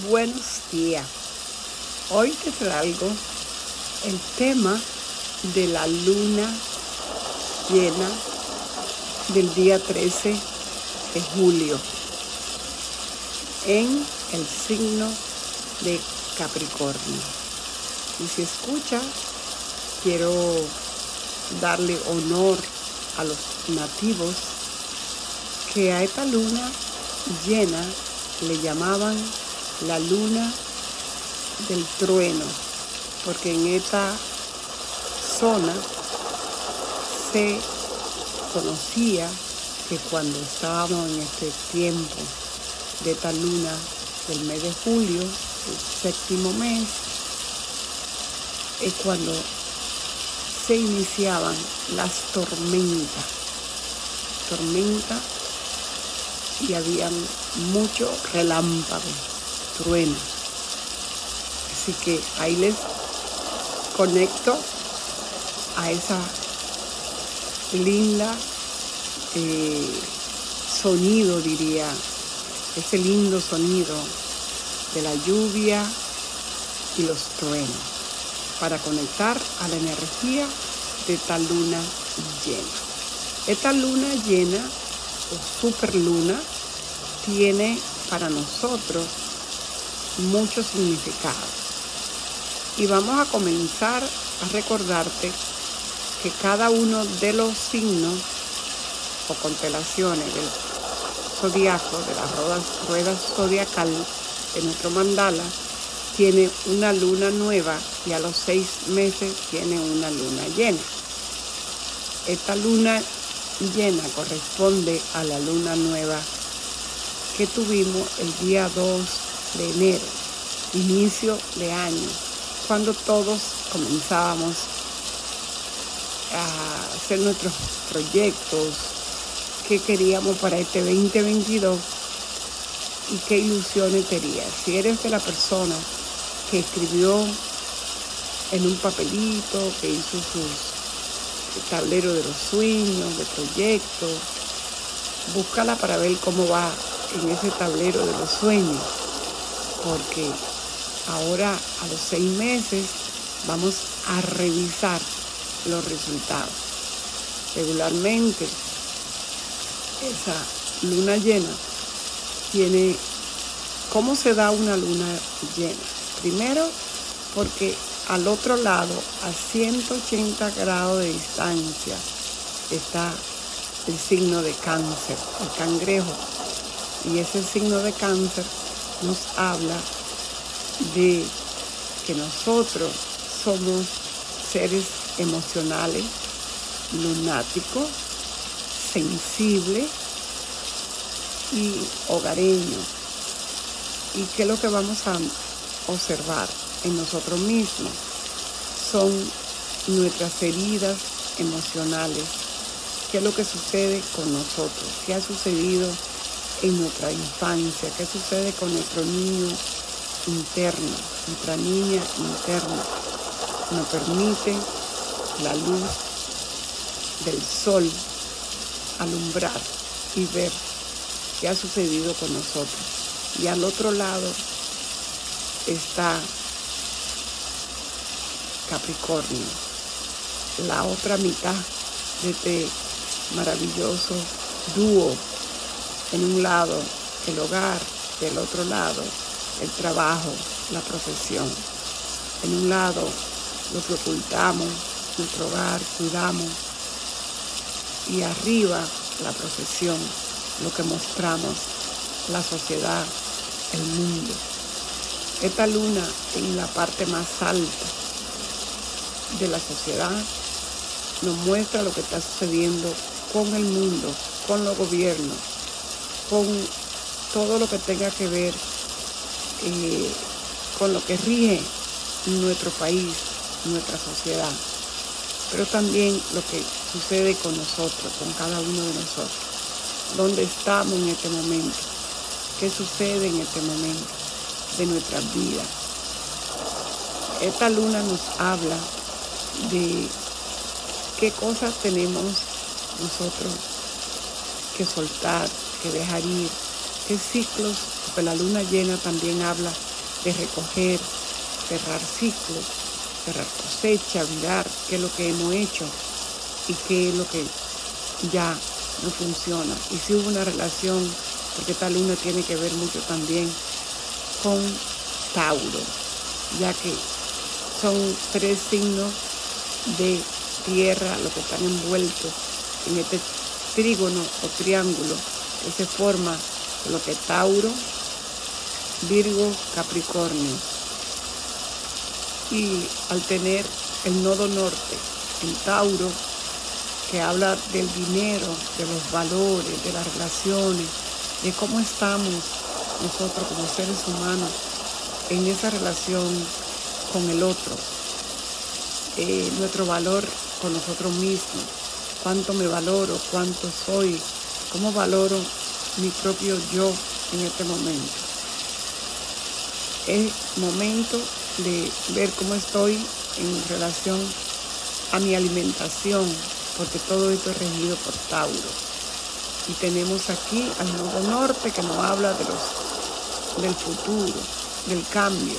Buenos días. Hoy te traigo el tema de la luna llena del día 13 de julio en el signo de Capricornio. Y si escucha, quiero darle honor a los nativos que a esta luna llena le llamaban la luna del trueno, porque en esta zona se conocía que cuando estábamos en este tiempo de esta luna del mes de julio, el séptimo mes, es cuando se iniciaban las tormentas. Tormenta y habían mucho relámpago trueno. Así que ahí les conecto a esa linda eh, sonido, diría, ese lindo sonido de la lluvia y los truenos para conectar a la energía de esta luna llena. Esta luna llena o super luna tiene para nosotros mucho significado. Y vamos a comenzar a recordarte que cada uno de los signos o constelaciones del zodiaco, de la rueda, rueda zodiacal de nuestro mandala, tiene una luna nueva y a los seis meses tiene una luna llena. Esta luna llena corresponde a la luna nueva que tuvimos el día 2 de enero, inicio de año, cuando todos comenzábamos a hacer nuestros proyectos que queríamos para este 2022 y qué ilusiones tenía. Si eres de la persona que escribió en un papelito, que hizo sus tablero de los sueños, de proyectos, búscala para ver cómo va en ese tablero de los sueños porque ahora a los seis meses vamos a revisar los resultados. Regularmente esa luna llena tiene, ¿cómo se da una luna llena? Primero porque al otro lado, a 180 grados de distancia, está el signo de cáncer, el cangrejo. Y ese signo de cáncer nos habla de que nosotros somos seres emocionales, lunáticos, sensibles y hogareños. ¿Y qué es lo que vamos a observar en nosotros mismos? Son nuestras heridas emocionales. ¿Qué es lo que sucede con nosotros? ¿Qué ha sucedido en nuestra infancia, qué sucede con nuestro niño interno, nuestra niña interna. Nos permite la luz del sol alumbrar y ver qué ha sucedido con nosotros. Y al otro lado está Capricornio, la otra mitad de este maravilloso dúo en un lado el hogar, del otro lado el trabajo, la profesión. En un lado lo que ocultamos, nuestro hogar, cuidamos. Y arriba la profesión, lo que mostramos, la sociedad, el mundo. Esta luna en la parte más alta de la sociedad nos muestra lo que está sucediendo con el mundo, con los gobiernos, con todo lo que tenga que ver eh, con lo que rige nuestro país, nuestra sociedad, pero también lo que sucede con nosotros, con cada uno de nosotros. ¿Dónde estamos en este momento? ¿Qué sucede en este momento de nuestra vida? Esta luna nos habla de qué cosas tenemos nosotros que soltar, que dejar ir, qué ciclos Porque la luna llena también habla de recoger, cerrar ciclos, cerrar cosecha, mirar qué es lo que hemos hecho y qué es lo que ya no funciona. Y si hubo una relación, porque esta luna tiene que ver mucho también con Tauro, ya que son tres signos de tierra los que están envueltos en este trígono o triángulo se forma lo que Tauro, Virgo, Capricornio. Y al tener el nodo norte en Tauro, que habla del dinero, de los valores, de las relaciones, de cómo estamos nosotros como seres humanos en esa relación con el otro, eh, nuestro valor con nosotros mismos, cuánto me valoro, cuánto soy, cómo valoro mi propio yo en este momento. Es momento de ver cómo estoy en relación a mi alimentación, porque todo esto es regido por Tauro. Y tenemos aquí al nodo norte que nos habla de los, del futuro, del cambio,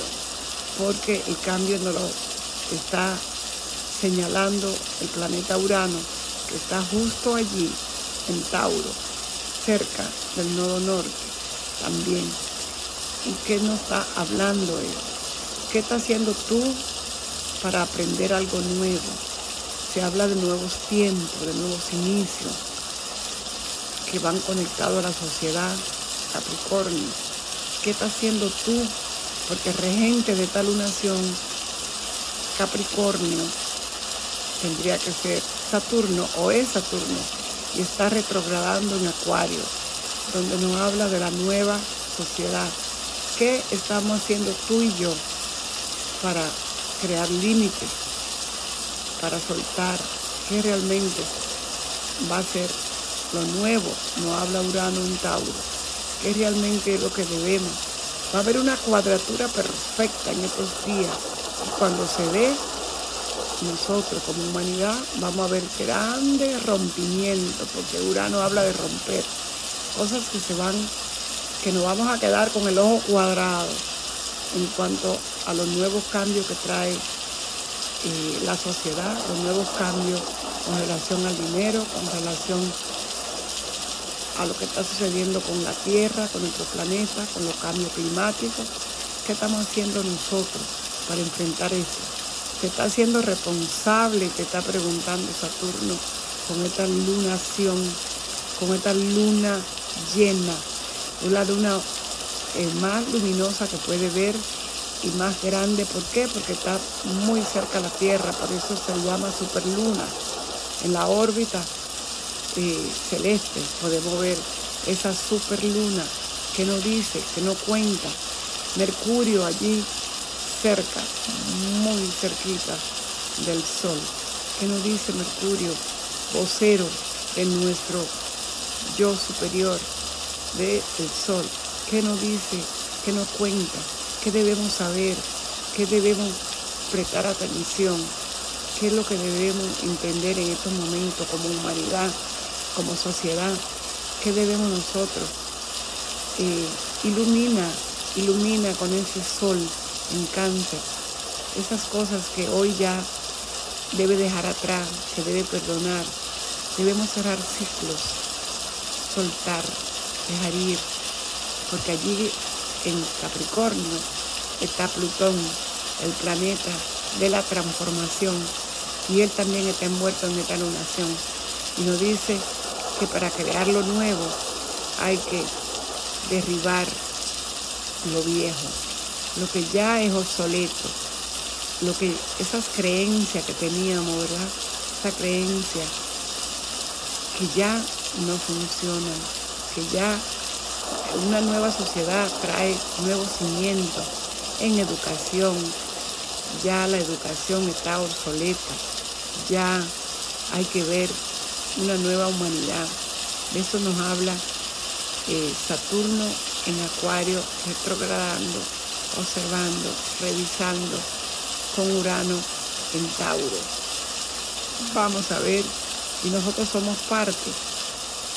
porque el cambio nos lo está señalando el planeta Urano, que está justo allí, en Tauro, cerca del nodo norte también. ¿Y qué nos está hablando él? ¿Qué está haciendo tú para aprender algo nuevo? Se habla de nuevos tiempos, de nuevos inicios que van conectados a la sociedad, Capricornio. ¿Qué está haciendo tú? Porque regente de tal lunación, Capricornio, tendría que ser Saturno o es Saturno y está retrogradando en Acuario, donde nos habla de la nueva sociedad. ¿Qué estamos haciendo tú y yo para crear límites, para soltar qué realmente va a ser lo nuevo? No habla Urano en Tauro. ¿Qué realmente es lo que debemos? Va a haber una cuadratura perfecta en estos días. Y cuando se dé, nosotros como humanidad vamos a ver grandes rompimientos, porque Urano habla de romper, cosas que se van, que nos vamos a quedar con el ojo cuadrado en cuanto a los nuevos cambios que trae eh, la sociedad, los nuevos cambios con relación al dinero, con relación a lo que está sucediendo con la Tierra, con nuestro planeta, con los cambios climáticos. ¿Qué estamos haciendo nosotros para enfrentar esto? Te está haciendo responsable, te está preguntando Saturno con esta lunación, con esta luna llena, una luna eh, más luminosa que puede ver y más grande. ¿Por qué? Porque está muy cerca a la Tierra, por eso se llama superluna. En la órbita eh, celeste podemos ver esa superluna que no dice, que no cuenta. Mercurio allí cerca, muy cerquita del Sol. ¿Qué nos dice Mercurio, vocero de nuestro yo superior del Sol? ¿Qué nos dice? ¿Qué nos cuenta? ¿Qué debemos saber? ¿Qué debemos prestar atención? ¿Qué es lo que debemos entender en estos momentos como humanidad, como sociedad? ¿Qué debemos nosotros? Eh, ilumina, ilumina con ese sol en cáncer, esas cosas que hoy ya debe dejar atrás, que debe perdonar. Debemos cerrar ciclos, soltar, dejar ir, porque allí en Capricornio está Plutón, el planeta de la transformación, y él también está envuelto en esta lunación. Y nos dice que para crear lo nuevo hay que derribar lo viejo lo que ya es obsoleto, lo que esas creencias que teníamos, ¿verdad? Esa creencia que ya no funcionan, que ya una nueva sociedad trae nuevos cimientos en educación, ya la educación está obsoleta, ya hay que ver una nueva humanidad. De eso nos habla eh, Saturno en Acuario retrogradando observando, revisando con Urano en Tauro. Vamos a ver, y nosotros somos parte.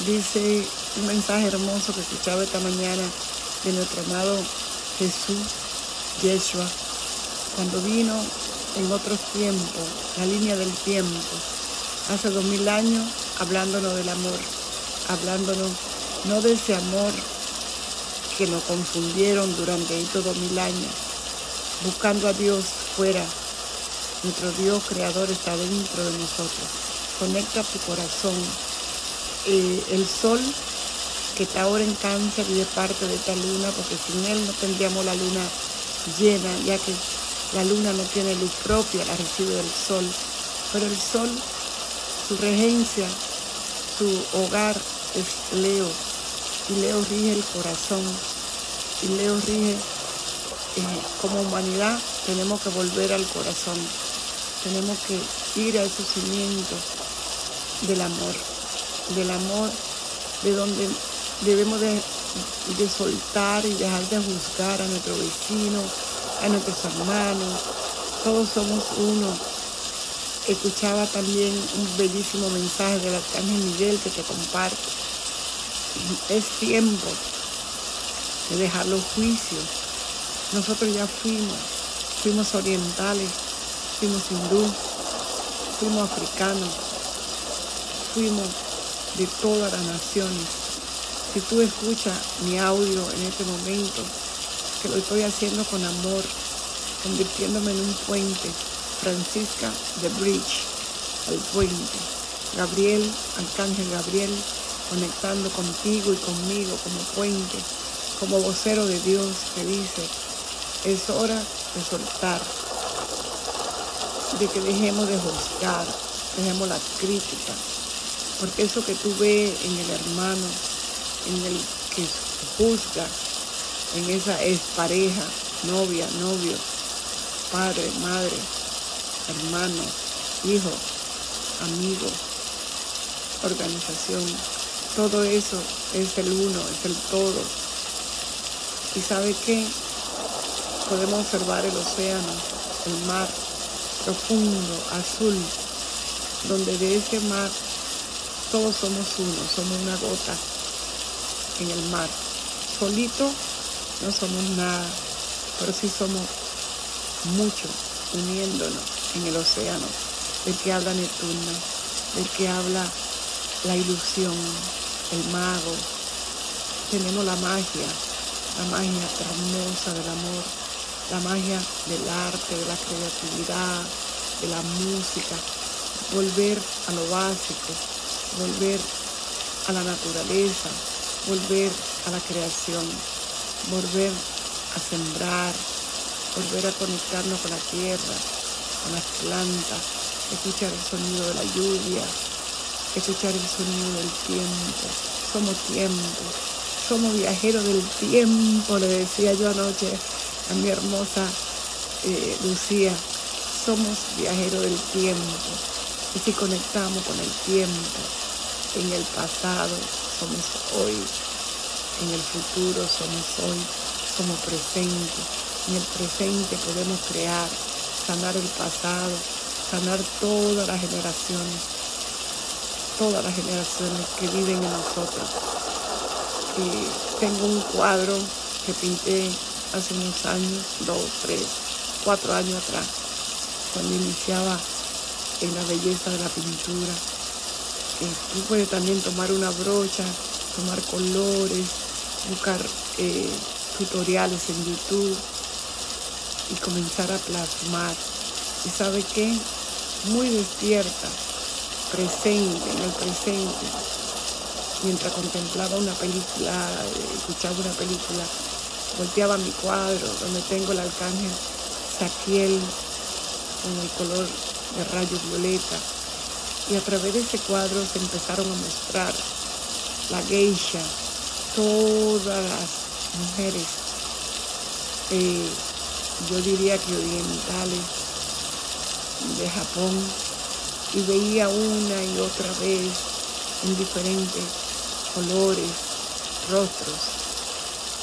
Dice un mensaje hermoso que escuchaba esta mañana de nuestro amado Jesús, Yeshua, cuando vino en otros tiempos, la línea del tiempo, hace dos mil años, hablándonos del amor, hablándonos no de ese amor que nos confundieron durante estos mil años, buscando a Dios fuera. Nuestro Dios creador está dentro de nosotros. Conecta tu corazón. Eh, el sol que está ahora en cáncer y es parte de esta luna, porque sin él no tendríamos la luna llena, ya que la luna no tiene luz propia, la recibe del sol. Pero el sol, su regencia, su hogar es Leo. Y Leo rige el corazón. Y Leo rige, eh, como humanidad, tenemos que volver al corazón. Tenemos que ir a esos cimientos del amor. Del amor de donde debemos de, de soltar y dejar de juzgar a nuestro vecino, a nuestros hermanos. Todos somos uno. Escuchaba también un bellísimo mensaje del arcángel Miguel que te comparto. Es tiempo de dejar los juicios. Nosotros ya fuimos, fuimos orientales, fuimos hindú, fuimos africanos, fuimos de todas las naciones. Si tú escuchas mi audio en este momento, que lo estoy haciendo con amor, convirtiéndome en un puente. Francisca de Bridge, el puente. Gabriel, Arcángel Gabriel, conectando contigo y conmigo como puente, como vocero de Dios que dice, es hora de soltar, de que dejemos de juzgar, dejemos la crítica, porque eso que tú ves en el hermano, en el que juzga, en esa pareja, novia, novio, padre, madre, hermano, hijo, amigo, organización. Todo eso es el uno, es el todo. ¿Y sabe qué? Podemos observar el océano, el mar profundo, azul, donde de ese mar todos somos uno, somos una gota en el mar. Solito no somos nada, pero sí somos muchos uniéndonos en el océano, del que habla Neptuno, del que habla la ilusión, el mago. Tenemos la magia, la magia hermosa del amor, la magia del arte, de la creatividad, de la música, volver a lo básico, volver a la naturaleza, volver a la creación volver a sembrar, volver a conectarnos con la tierra, con las plantas, escuchar el sonido de la lluvia, escuchar el sonido del tiempo. Somos tiempo, somos viajeros del tiempo, le decía yo anoche a mi hermosa eh, Lucía, somos viajeros del tiempo. Y si conectamos con el tiempo, en el pasado, somos hoy en el futuro somos hoy, somos presente. En el presente podemos crear, sanar el pasado, sanar todas las generaciones, todas las generaciones que viven en nosotros. Tengo un cuadro que pinté hace unos años, dos, tres, cuatro años atrás, cuando iniciaba en la belleza de la pintura. tú puedes también tomar una brocha, tomar colores, buscar eh, tutoriales en YouTube y comenzar a plasmar. ¿Y sabe qué? Muy despierta, presente, en el presente. Mientras contemplaba una película, escuchaba una película, volteaba mi cuadro donde tengo el arcángel Saquiel con el color de rayo violeta. Y a través de ese cuadro se empezaron a mostrar la geisha, todas las mujeres, eh, yo diría que orientales de Japón, y veía una y otra vez en diferentes colores, rostros,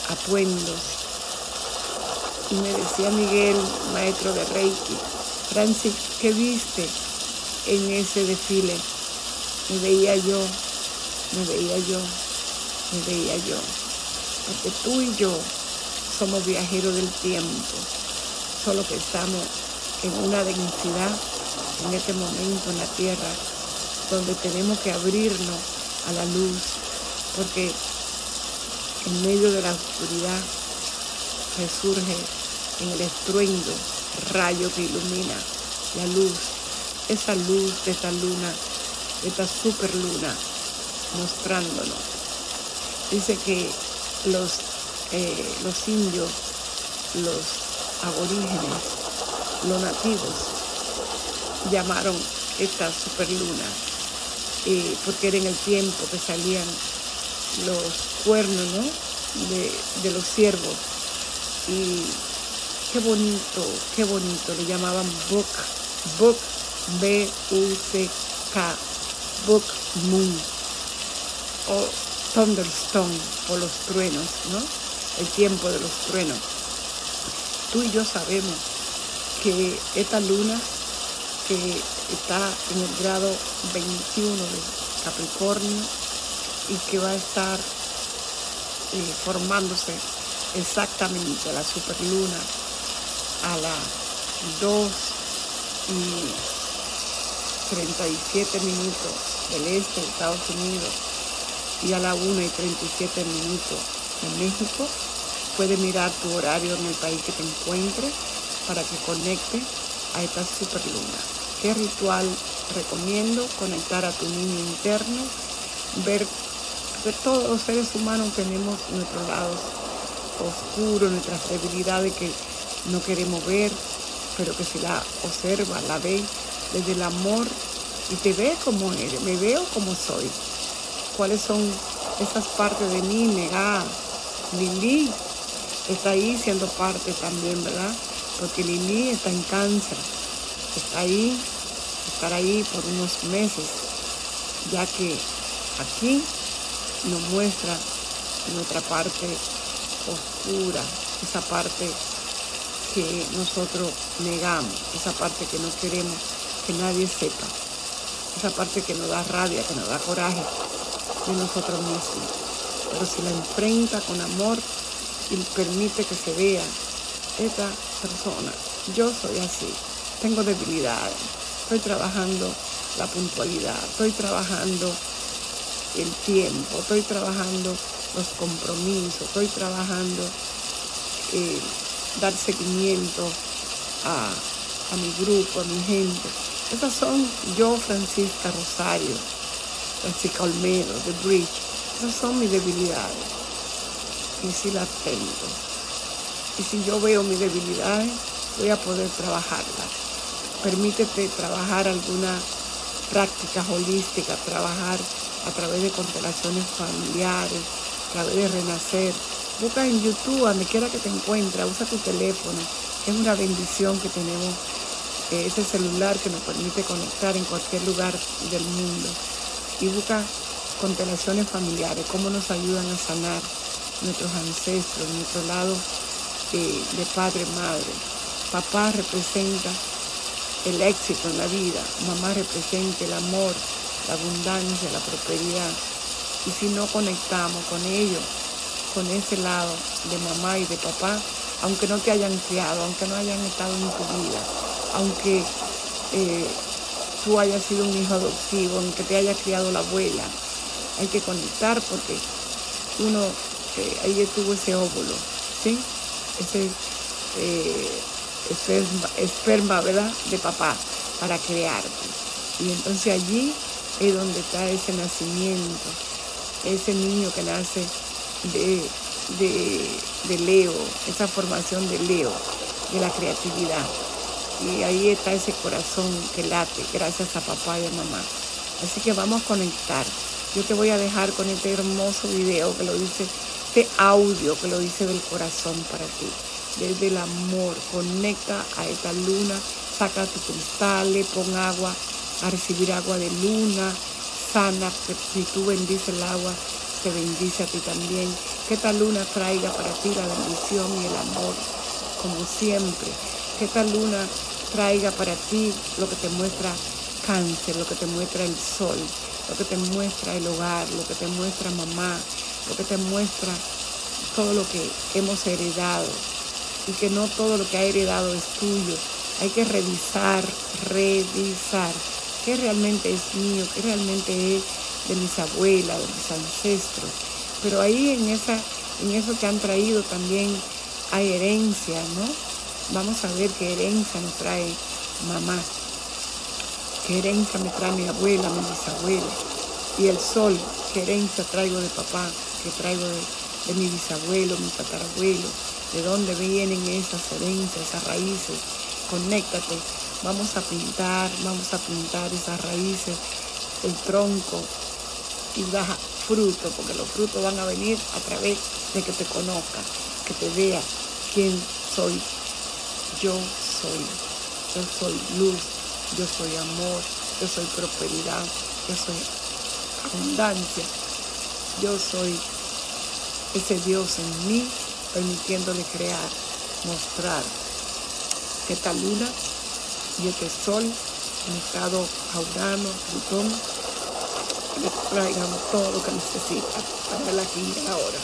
apuendos. Y me decía Miguel, maestro de Reiki, Francis, ¿qué viste en ese desfile? Me veía yo, me veía yo me veía yo. porque tú y yo somos viajeros del tiempo, solo que estamos en una densidad en este momento en la tierra, donde tenemos que abrirnos a la luz, porque en medio de la oscuridad resurge en el estruendo rayo que ilumina la luz, esa luz de esta luna, de esta superluna, mostrándonos. Dice que los, eh, los indios, los aborígenes, los nativos, llamaron esta superluna eh, porque era en el tiempo que salían los cuernos de, de los ciervos y qué bonito, qué bonito, le llamaban Book, Book, B-U-C-K, Book Moon, o Thunderstone, por los truenos, ¿no? El tiempo de los truenos. Tú y yo sabemos que esta luna que está en el grado 21 de Capricornio y que va a estar eh, formándose exactamente la superluna a las 2 y 37 minutos del este de Estados Unidos y a la 1 y 37 minutos en México. Puedes mirar tu horario en el país que te encuentres para que conecte a esta superluna. ¿Qué ritual recomiendo? Conectar a tu niño interno, ver que todos los seres humanos tenemos nuestros lados oscuros, nuestras debilidades que no queremos ver, pero que si la observa, la ve desde el amor y te ve como eres, me veo como soy. ¿Cuáles son esas partes de mí negadas? Lili está ahí siendo parte también, ¿verdad? Porque Lili está en cáncer, está ahí, estará ahí por unos meses, ya que aquí nos muestra nuestra parte oscura, esa parte que nosotros negamos, esa parte que no queremos que nadie sepa, esa parte que nos da rabia, que nos da coraje de nosotros mismos. Pero si la enfrenta con amor y permite que se vea esta yo soy así, tengo debilidades, estoy trabajando la puntualidad, estoy trabajando el tiempo, estoy trabajando los compromisos, estoy trabajando eh, dar seguimiento a, a mi grupo, a mi gente. Esas son yo, Francisca Rosario, Francisca Olmedo, The Bridge. Esas son mis debilidades. Y si las tengo. Y si yo veo mis debilidades, voy a poder trabajarlas. Permítete trabajar alguna práctica holística, trabajar a través de constelaciones familiares, a través de renacer. Busca en YouTube, donde quiera que te encuentres, usa tu teléfono. Es una bendición que tenemos ese celular que nos permite conectar en cualquier lugar del mundo. Y busca constelaciones familiares, cómo nos ayudan a sanar nuestros ancestros, nuestro lado de padre, madre. Papá representa el éxito en la vida, mamá representa el amor, la abundancia, la prosperidad. Y si no conectamos con ellos, con ese lado de mamá y de papá, aunque no te hayan criado, aunque no hayan estado en tu vida, aunque eh, tú hayas sido un hijo adoptivo, aunque te haya criado la abuela, hay que conectar porque uno, eh, ahí estuvo ese óvulo, ¿sí? Ese eh, esperma, esperma, ¿verdad? De papá para crearte. Y entonces allí es donde está ese nacimiento, ese niño que nace de, de, Leo, esa formación de Leo, de la creatividad. Y ahí está ese corazón que late gracias a papá y a mamá. Así que vamos a conectar. Yo te voy a dejar con este hermoso video que lo dice, este audio que lo dice del corazón para ti. Desde el amor, conecta a esta luna, saca tu cristal, le pon agua a recibir agua de luna, sana, si tú bendices el agua, te bendice a ti también. Que esta luna traiga para ti la bendición y el amor, como siempre. Que esta luna traiga para ti lo que te muestra cáncer, lo que te muestra el sol, lo que te muestra el hogar, lo que te muestra mamá, lo que te muestra todo lo que hemos heredado y que no todo lo que ha heredado es tuyo. Hay que revisar, revisar qué realmente es mío, qué realmente es de mis abuelas, de mis ancestros. Pero ahí en, esa, en eso que han traído también hay herencia, ¿no? Vamos a ver qué herencia nos trae mamá, qué herencia me trae mi abuela, mi bisabuela. Y el sol, qué herencia traigo de papá, qué traigo de, mi bisabuelo, mi tatarabuelo, de dónde vienen esas herencias, esas raíces. Conéctate, vamos a pintar, vamos a pintar esas raíces, el tronco y baja fruto, porque los frutos van a venir a través de que te conozca, que te vea quién soy. Yo soy, yo soy luz, yo soy amor, yo soy prosperidad, yo soy abundancia, yo soy ese Dios en mí permitiéndole crear, mostrar que esta luna y este sol en estado aurano, Plutón, le traigan todo lo que necesita para el aquí ahora.